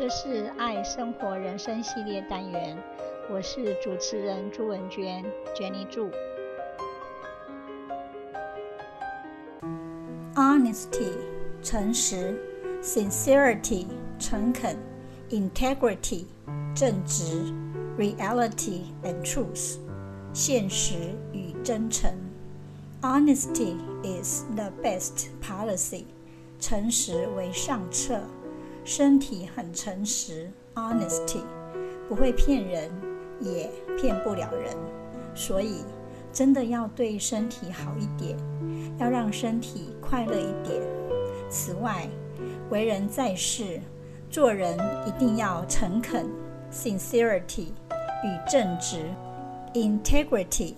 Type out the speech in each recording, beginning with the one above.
这是爱生活人生系列单元，我是主持人朱文娟，Jenny 祝。Honesty，诚实；Sincerity，诚恳；Integrity，正直；Reality and truth，现实与真诚。Honesty is the best policy，诚实为上策。身体很诚实，honesty 不会骗人，也骗不了人，所以真的要对身体好一点，要让身体快乐一点。此外，为人在世，做人一定要诚恳，sincerity 与正直，integrity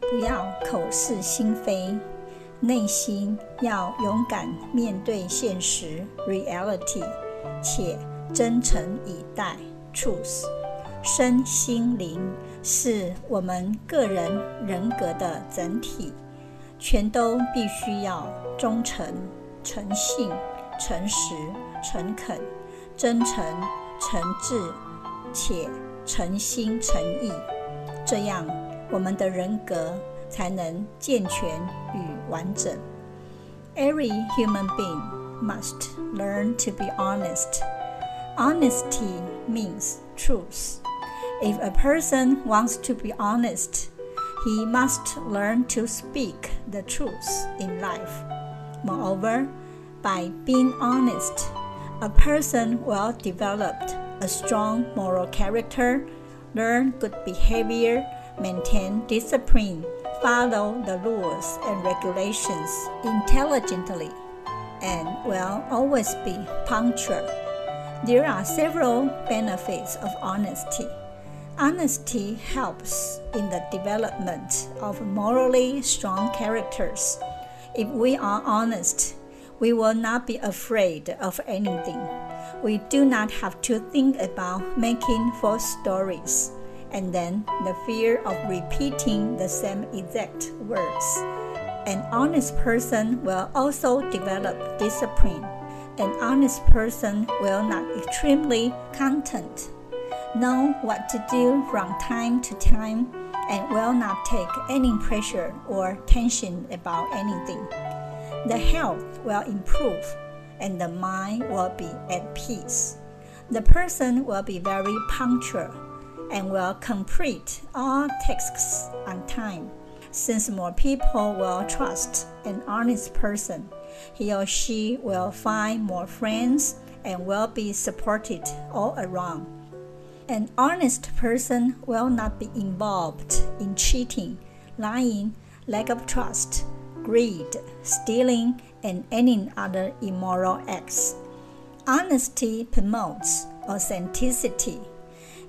不要口是心非，内心要勇敢面对现实，reality。且真诚以待，truth，身心灵是我们个人人格的整体，全都必须要忠诚、诚信、诚实、诚恳、真诚、诚挚，且诚心诚意，这样我们的人格才能健全与完整。Every human being. Must learn to be honest. Honesty means truth. If a person wants to be honest, he must learn to speak the truth in life. Moreover, by being honest, a person will develop a strong moral character, learn good behavior, maintain discipline, follow the rules and regulations intelligently and will always be punctual. There are several benefits of honesty. Honesty helps in the development of morally strong characters. If we are honest, we will not be afraid of anything. We do not have to think about making false stories and then the fear of repeating the same exact words. An honest person will also develop discipline. An honest person will not extremely content, know what to do from time to time, and will not take any pressure or tension about anything. The health will improve and the mind will be at peace. The person will be very punctual and will complete all tasks on time. Since more people will trust an honest person, he or she will find more friends and will be supported all around. An honest person will not be involved in cheating, lying, lack of trust, greed, stealing, and any other immoral acts. Honesty promotes authenticity.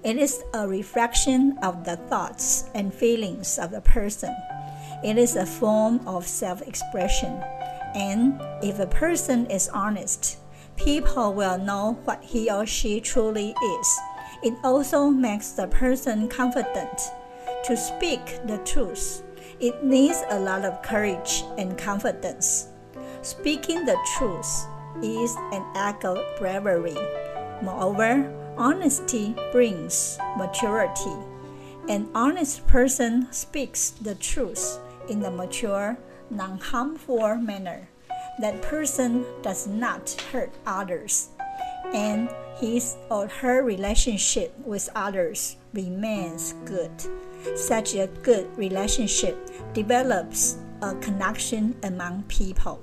It is a reflection of the thoughts and feelings of the person. It is a form of self expression. And if a person is honest, people will know what he or she truly is. It also makes the person confident to speak the truth. It needs a lot of courage and confidence. Speaking the truth is an act of bravery. Moreover, honesty brings maturity. An honest person speaks the truth in a mature, non harmful manner. That person does not hurt others, and his or her relationship with others remains good. Such a good relationship develops a connection among people.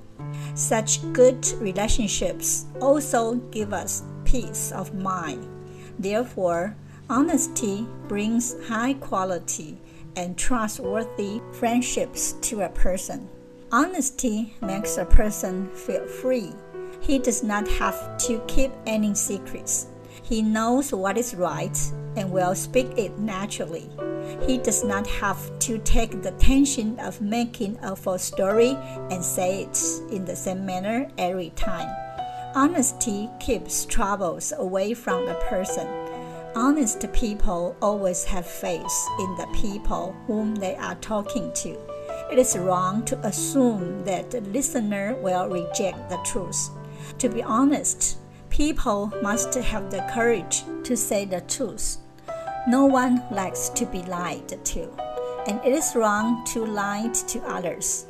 Such good relationships also give us peace of mind. Therefore, honesty brings high quality and trustworthy friendships to a person. Honesty makes a person feel free. He does not have to keep any secrets. He knows what is right and will speak it naturally. He does not have to take the tension of making a false story and say it in the same manner every time. Honesty keeps troubles away from a person Honest people always have faith in the people whom they are talking to. It is wrong to assume that the listener will reject the truth. To be honest, People must have the courage to say the truth. No one likes to be lied to, and it is wrong to lie to others.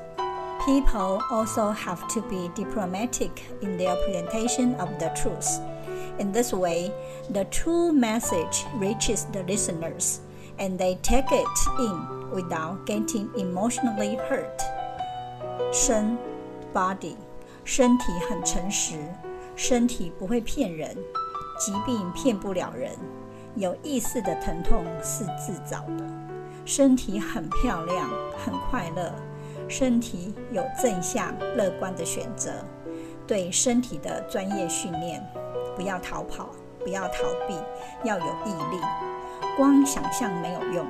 People also have to be diplomatic in their presentation of the truth. In this way, the true message reaches the listeners and they take it in without getting emotionally hurt. 身 body 身体很诚实，身体不会骗人，疾病骗不了人，有意识的疼痛是自找的。身体很漂亮，很快乐，身体有正向乐观的选择。对身体的专业训练。 不要逃跑，不要逃避，要有毅力。光想象没有用，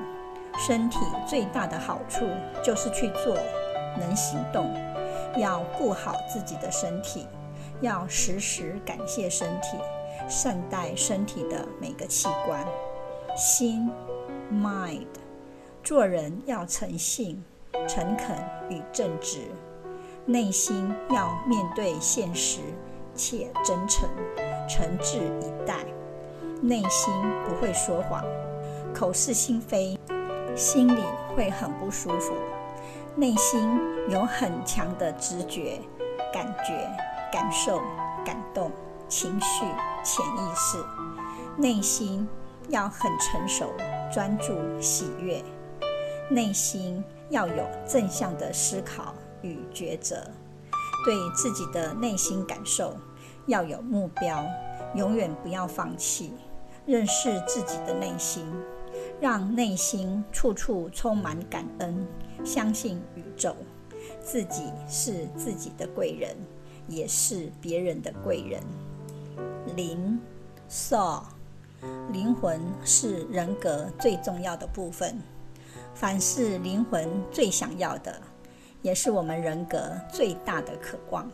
身体最大的好处就是去做，能行动。要顾好自己的身体，要时时感谢身体，善待身体的每个器官。心，mind，做人要诚信、诚恳与正直，内心要面对现实且真诚。诚挚以待，内心不会说谎，口是心非，心里会很不舒服。内心有很强的直觉、感觉、感受、感动、情绪、潜意识。内心要很成熟、专注、喜悦。内心要有正向的思考与抉择，对自己的内心感受。要有目标，永远不要放弃。认识自己的内心，让内心处处充满感恩。相信宇宙，自己是自己的贵人，也是别人的贵人。灵，soul，灵魂是人格最重要的部分。凡是灵魂最想要的，也是我们人格最大的渴望。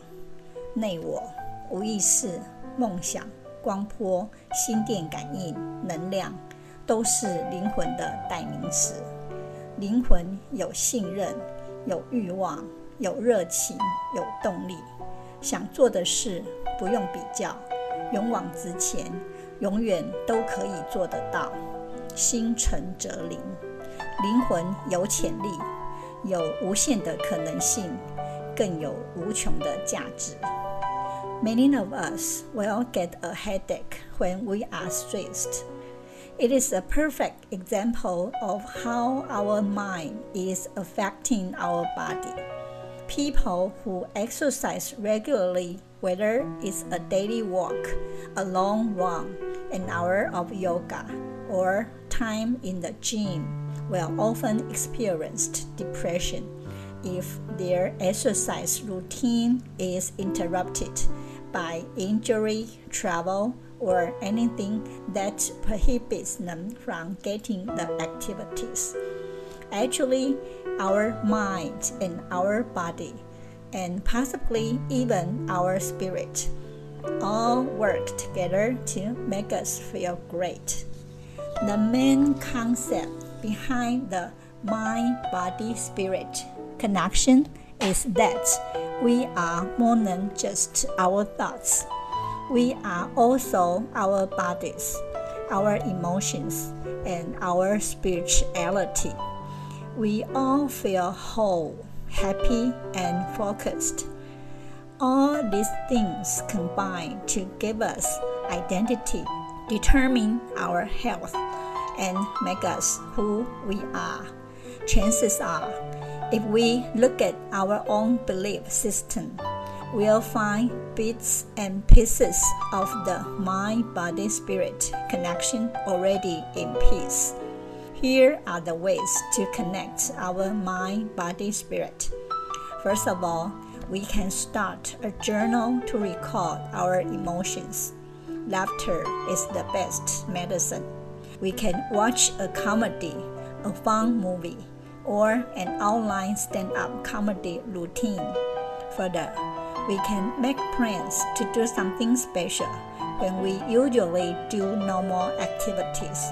内我。无意识、梦想、光波、心电感应、能量，都是灵魂的代名词。灵魂有信任、有欲望、有热情、有动力，想做的事不用比较，勇往直前，永远都可以做得到。心诚则灵，灵魂有潜力，有无限的可能性，更有无穷的价值。Many of us will get a headache when we are stressed. It is a perfect example of how our mind is affecting our body. People who exercise regularly, whether it's a daily walk, a long run, an hour of yoga, or time in the gym, will often experience depression if their exercise routine is interrupted by injury, travel, or anything that prohibits them from getting the activities. Actually, our mind and our body, and possibly even our spirit, all work together to make us feel great. The main concept behind the mind body spirit connection is that we are more than just our thoughts. We are also our bodies, our emotions, and our spirituality. We all feel whole, happy, and focused. All these things combine to give us identity, determine our health, and make us who we are. Chances are if we look at our own belief system, we'll find bits and pieces of the mind body spirit connection already in peace. Here are the ways to connect our mind body spirit. First of all, we can start a journal to record our emotions. Laughter is the best medicine. We can watch a comedy, a fun movie, or an online stand up comedy routine. Further, we can make plans to do something special when we usually do normal activities.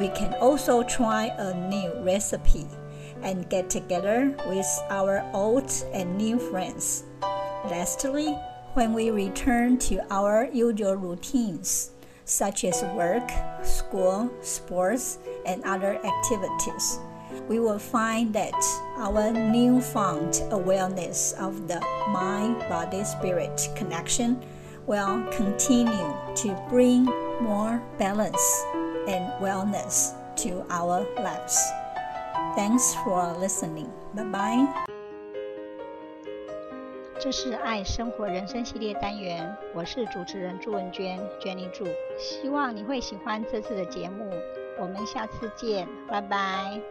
We can also try a new recipe and get together with our old and new friends. Lastly, when we return to our usual routines, such as work, school, sports, and other activities, we will find that our newfound awareness of the mind body spirit connection will continue to bring more balance and wellness to our lives. Thanks for listening. Bye bye. 这是爱生活人生系列单元，我是主持人朱文娟，Jenny 祝，希望你会喜欢这次的节目， 我们下次见，拜拜。